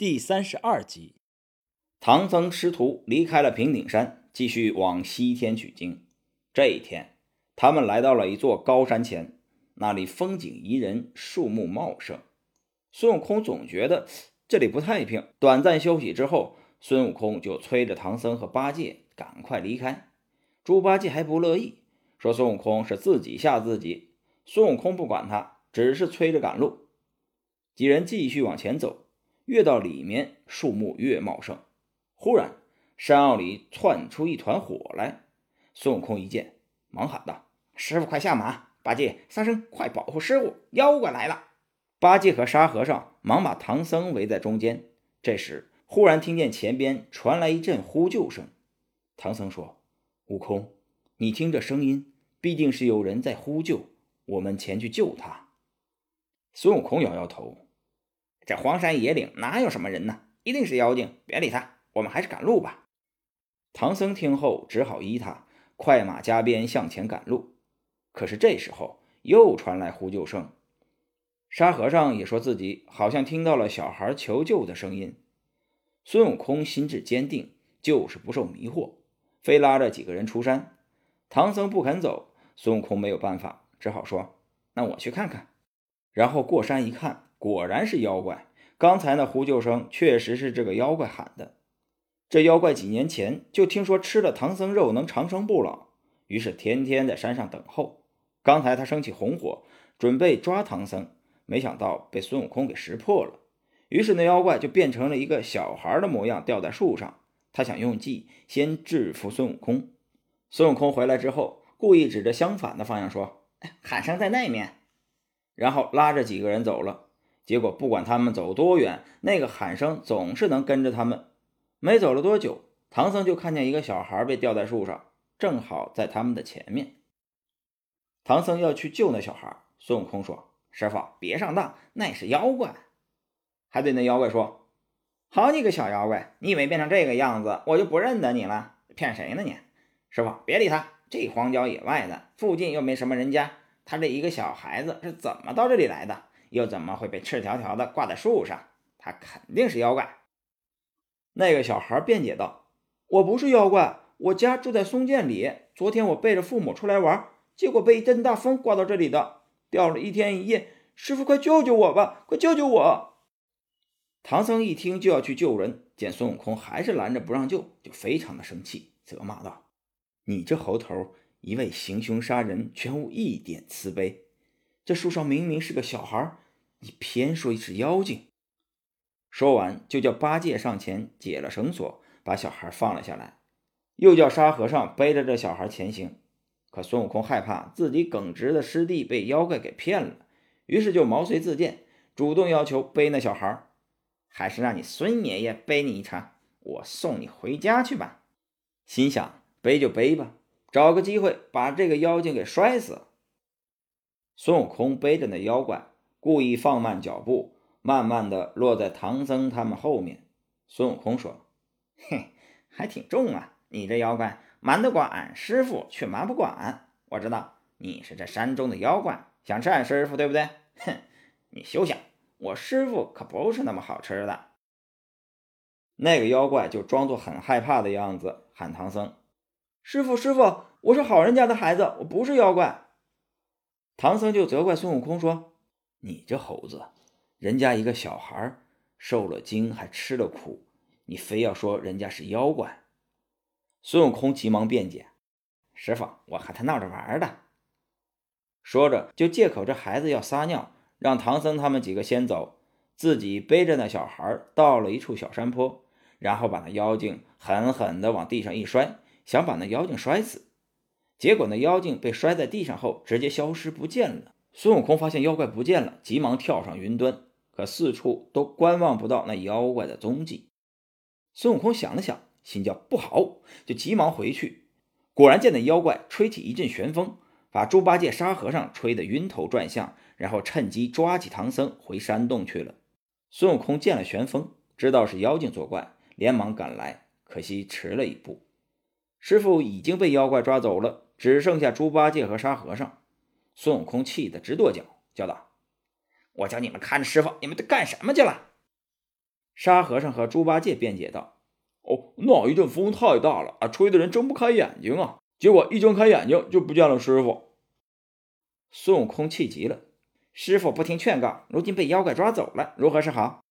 第三十二集，唐僧师徒离开了平顶山，继续往西天取经。这一天，他们来到了一座高山前，那里风景宜人，树木茂盛。孙悟空总觉得这里不太平。短暂休息之后，孙悟空就催着唐僧和八戒赶快离开。猪八戒还不乐意，说孙悟空是自己吓自己。孙悟空不管他，只是催着赶路。几人继续往前走。越到里面，树木越茂盛。忽然，山坳里窜出一团火来。孙悟空一见，忙喊道：“师傅，快下马！八戒、沙僧，快保护师傅！妖怪来了！”八戒和沙和尚忙把唐僧围在中间。这时，忽然听见前边传来一阵呼救声。唐僧说：“悟空，你听这声音，必定是有人在呼救，我们前去救他。”孙悟空摇摇头。这荒山野岭哪有什么人呢？一定是妖精，别理他，我们还是赶路吧。唐僧听后只好依他，快马加鞭向前赶路。可是这时候又传来呼救声，沙和尚也说自己好像听到了小孩求救的声音。孙悟空心智坚定，就是不受迷惑，非拉着几个人出山。唐僧不肯走，孙悟空没有办法，只好说：“那我去看看。”然后过山一看。果然是妖怪，刚才那呼救声确实是这个妖怪喊的。这妖怪几年前就听说吃了唐僧肉能长生不老，于是天天在山上等候。刚才他升起红火，准备抓唐僧，没想到被孙悟空给识破了。于是那妖怪就变成了一个小孩的模样，吊在树上。他想用计先制服孙悟空。孙悟空回来之后，故意指着相反的方向说：“喊声在那面。”然后拉着几个人走了。结果不管他们走多远，那个喊声总是能跟着他们。没走了多久，唐僧就看见一个小孩被吊在树上，正好在他们的前面。唐僧要去救那小孩，孙悟空说：“师傅，别上当，那是妖怪。”还对那妖怪说：“好你个小妖怪，你以为变成这个样子，我就不认得你了？骗谁呢你？师傅，别理他，这荒郊野外的，附近又没什么人家，他这一个小孩子是怎么到这里来的？”又怎么会被赤条条的挂在树上？他肯定是妖怪。那个小孩辩解道：“我不是妖怪，我家住在松涧里。昨天我背着父母出来玩，结果被一阵大风刮到这里的，掉了一天一夜。师傅，快救救我吧！快救救我！”唐僧一听就要去救人，见孙悟空还是拦着不让救，就非常的生气，责骂道：“你这猴头，一味行凶杀人，全无一点慈悲。这树上明明是个小孩。”你偏说是妖精。说完，就叫八戒上前解了绳索，把小孩放了下来，又叫沙和尚背着这小孩前行。可孙悟空害怕自己耿直的师弟被妖怪给骗了，于是就毛遂自荐，主动要求背那小孩。还是让你孙爷爷背你一程，我送你回家去吧。心想背就背吧，找个机会把这个妖精给摔死。孙悟空背着那妖怪。故意放慢脚步，慢慢的落在唐僧他们后面。孙悟空说：“嘿，还挺重啊！你这妖怪瞒得过俺师傅，却瞒不过俺。我知道你是这山中的妖怪，想吃俺师傅，对不对？哼，你休想！我师傅可不是那么好吃的。”那个妖怪就装作很害怕的样子，喊唐僧：“师傅，师傅，我是好人家的孩子，我不是妖怪。”唐僧就责怪孙悟空说。你这猴子，人家一个小孩受了惊还吃了苦，你非要说人家是妖怪。孙悟空急忙辩解：“师傅，我和他闹着玩的。”说着就借口这孩子要撒尿，让唐僧他们几个先走，自己背着那小孩到了一处小山坡，然后把那妖精狠狠地往地上一摔，想把那妖精摔死。结果那妖精被摔在地上后，直接消失不见了。孙悟空发现妖怪不见了，急忙跳上云端，可四处都观望不到那妖怪的踪迹。孙悟空想了想，心叫不好，就急忙回去。果然见那妖怪吹起一阵旋风，把猪八戒、沙和尚吹得晕头转向，然后趁机抓起唐僧回山洞去了。孙悟空见了旋风，知道是妖精作怪，连忙赶来，可惜迟了一步。师傅已经被妖怪抓走了，只剩下猪八戒和沙和尚。孙悟空气得直跺脚，叫道：“我叫你们看着师傅，你们都干什么去了？”沙和尚和猪八戒辩解道：“哦，那一阵风太大了啊，吹的人睁不开眼睛啊，结果一睁开眼睛就不见了师傅。”孙悟空气急了：“师傅不听劝告，如今被妖怪抓走了，如何是好？”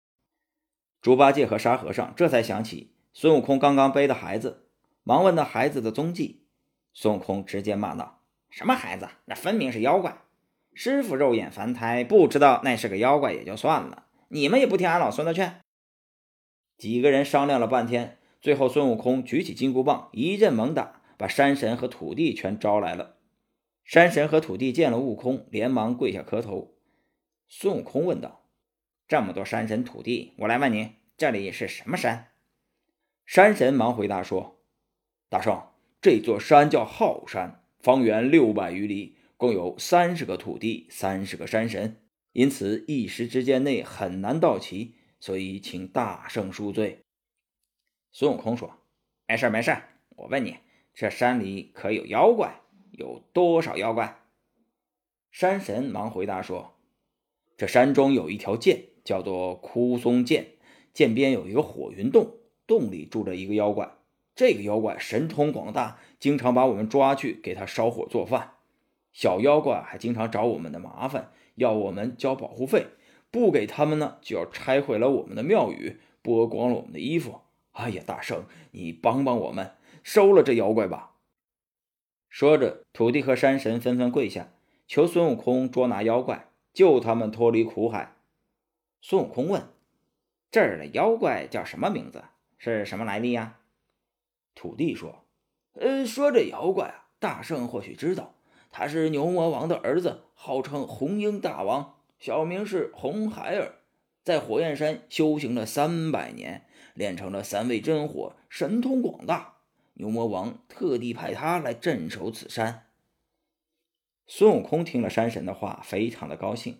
猪八戒和沙和尚这才想起孙悟空刚刚背的孩子，忙问那孩子的踪迹。孙悟空直接骂道：“什么孩子？那分明是妖怪！师傅肉眼凡胎，不知道那是个妖怪也就算了，你们也不听俺老孙的劝。”几个人商量了半天，最后孙悟空举起金箍棒，一阵猛打，把山神和土地全招来了。山神和土地见了悟空，连忙跪下磕头。孙悟空问道。这么多山神土地，我来问你，这里是什么山？山神忙回答说：“大圣，这座山叫浩山，方圆六百余里，共有三十个土地，三十个山神，因此一时之间内很难到齐，所以请大圣恕罪。”孙悟空说：“没事没事，我问你，这山里可有妖怪？有多少妖怪？”山神忙回答说：“这山中有一条涧。”叫做枯松涧，涧边有一个火云洞，洞里住着一个妖怪。这个妖怪神通广大，经常把我们抓去给他烧火做饭。小妖怪还经常找我们的麻烦，要我们交保护费，不给他们呢，就要拆毁了我们的庙宇，剥光了我们的衣服。哎呀，大圣，你帮帮我们，收了这妖怪吧！说着，土地和山神纷纷跪下，求孙悟空捉拿妖怪，救他们脱离苦海。孙悟空问：“这儿的妖怪叫什么名字？是什么来历呀？”土地说：“呃，说这妖怪啊，大圣或许知道，他是牛魔王的儿子，号称红鹰大王，小名是红孩儿，在火焰山修行了三百年，练成了三味真火，神通广大。牛魔王特地派他来镇守此山。”孙悟空听了山神的话，非常的高兴，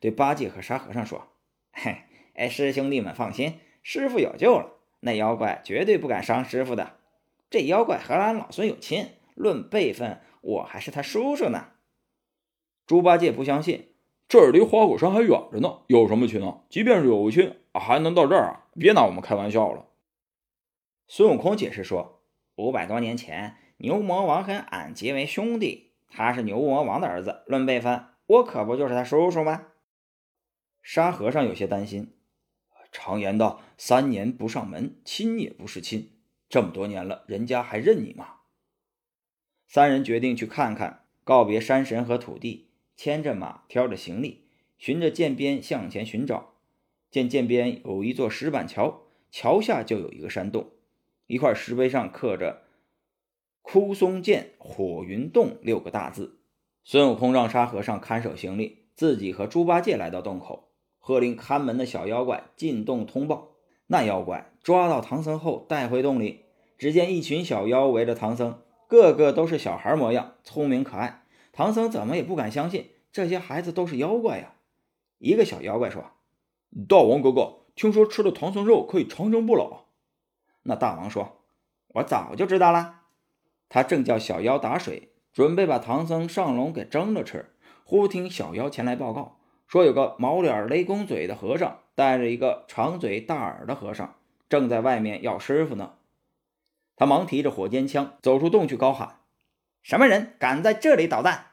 对八戒和沙和尚说。嘿，哎，师兄弟们放心，师傅有救了。那妖怪绝对不敢伤师傅的。这妖怪和俺老孙有亲，论辈分，我还是他叔叔呢。猪八戒不相信，这儿离花果山还远着呢，有什么亲啊？即便是有亲，还能到这儿啊？别拿我们开玩笑了。孙悟空解释说，五百多年前，牛魔王和俺结为兄弟，他是牛魔王的儿子，论辈分，我可不就是他叔叔吗？沙和尚有些担心，常言道：“三年不上门，亲也不是亲。”这么多年了，人家还认你吗？三人决定去看看，告别山神和土地，牵着马，挑着行李，循着涧边向前寻找。见涧边有一座石板桥，桥下就有一个山洞，一块石碑上刻着“枯松涧火云洞”六个大字。孙悟空让沙和尚看守行李，自己和猪八戒来到洞口。喝令看门的小妖怪进洞通报。那妖怪抓到唐僧后带回洞里，只见一群小妖围着唐僧，个个都是小孩模样，聪明可爱。唐僧怎么也不敢相信这些孩子都是妖怪呀！一个小妖怪说：“大王哥哥，听说吃了唐僧肉可以长生不老。”那大王说：“我早就知道了。”他正叫小妖打水，准备把唐僧上笼给蒸了吃，忽听小妖前来报告。说有个毛脸雷公嘴的和尚带着一个长嘴大耳的和尚，正在外面要师傅呢。他忙提着火尖枪走出洞去，高喊：“什么人敢在这里捣蛋？”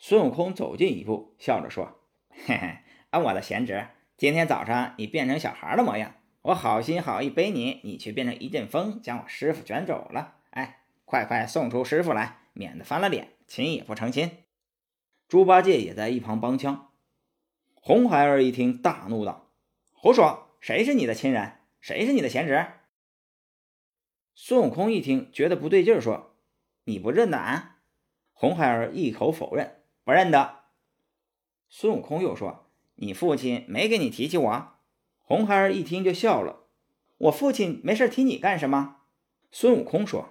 孙悟空走近一步，笑着说：“嘿嘿，啊，我的贤侄，今天早上你变成小孩的模样，我好心好意背你，你却变成一阵风，将我师傅卷走了。哎，快快送出师傅来，免得翻了脸，亲也不成亲。”猪八戒也在一旁帮腔。红孩儿一听，大怒道：“胡说！谁是你的亲人？谁是你的贤侄？”孙悟空一听，觉得不对劲，说：“你不认得俺？”红孩儿一口否认：“不认得。”孙悟空又说：“你父亲没给你提起我？”红孩儿一听就笑了：“我父亲没事提你干什么？”孙悟空说：“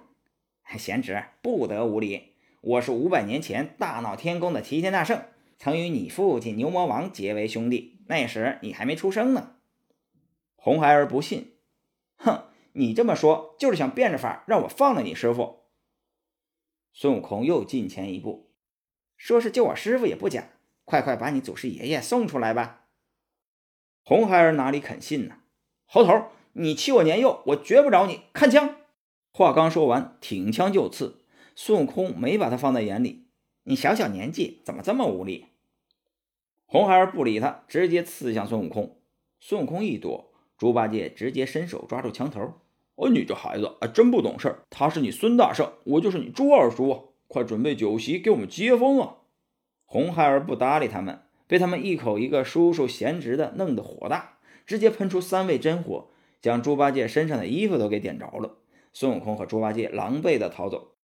贤侄不得无礼，我是五百年前大闹天宫的齐天大圣。”曾与你父亲牛魔王结为兄弟，那时你还没出生呢。红孩儿不信，哼，你这么说就是想变着法让我放了你师傅。孙悟空又近前一步，说是救我师傅也不假，快快把你祖师爷爷送出来吧。红孩儿哪里肯信呢？猴头，你欺我年幼，我绝不饶你！看枪！话刚说完，挺枪就刺。孙悟空没把他放在眼里，你小小年纪怎么这么无礼？红孩儿不理他，直接刺向孙悟空。孙悟空一躲，猪八戒直接伸手抓住枪头。哦，你这孩子啊，真不懂事儿。他是你孙大圣，我就是你猪二叔啊！快准备酒席给我们接风啊！红孩儿不搭理他们，被他们一口一个叔叔闲职的弄得火大，直接喷出三味真火，将猪八戒身上的衣服都给点着了。孙悟空和猪八戒狼狈的逃走。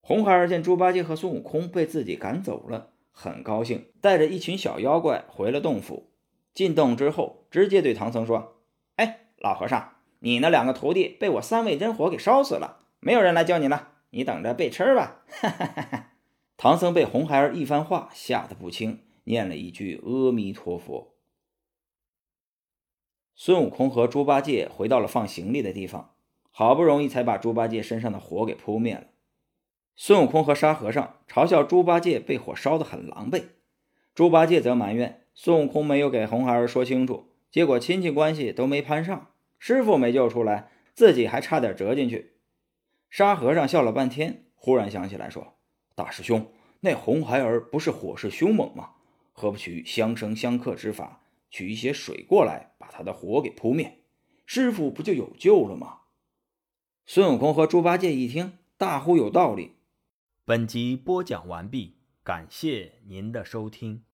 红孩儿见猪八戒和孙悟空被自己赶走了，很高兴，带着一群小妖怪回了洞府。进洞之后，直接对唐僧说：“哎，老和尚，你那两个徒弟被我三味真火给烧死了，没有人来救你了，你等着被吃吧！”哈哈哈哈。唐僧被红孩儿一番话吓得不轻，念了一句阿弥陀佛。孙悟空和猪八戒回到了放行李的地方。好不容易才把猪八戒身上的火给扑灭了。孙悟空和沙和尚嘲笑猪八戒被火烧得很狼狈，猪八戒则埋怨孙悟空没有给红孩儿说清楚，结果亲戚关系都没攀上，师傅没救出来，自己还差点折进去。沙和尚笑了半天，忽然想起来说：“大师兄，那红孩儿不是火势凶猛吗？何不取相生相克之法，取一些水过来，把他的火给扑灭？师傅不就有救了吗？”孙悟空和猪八戒一听，大呼有道理。本集播讲完毕，感谢您的收听。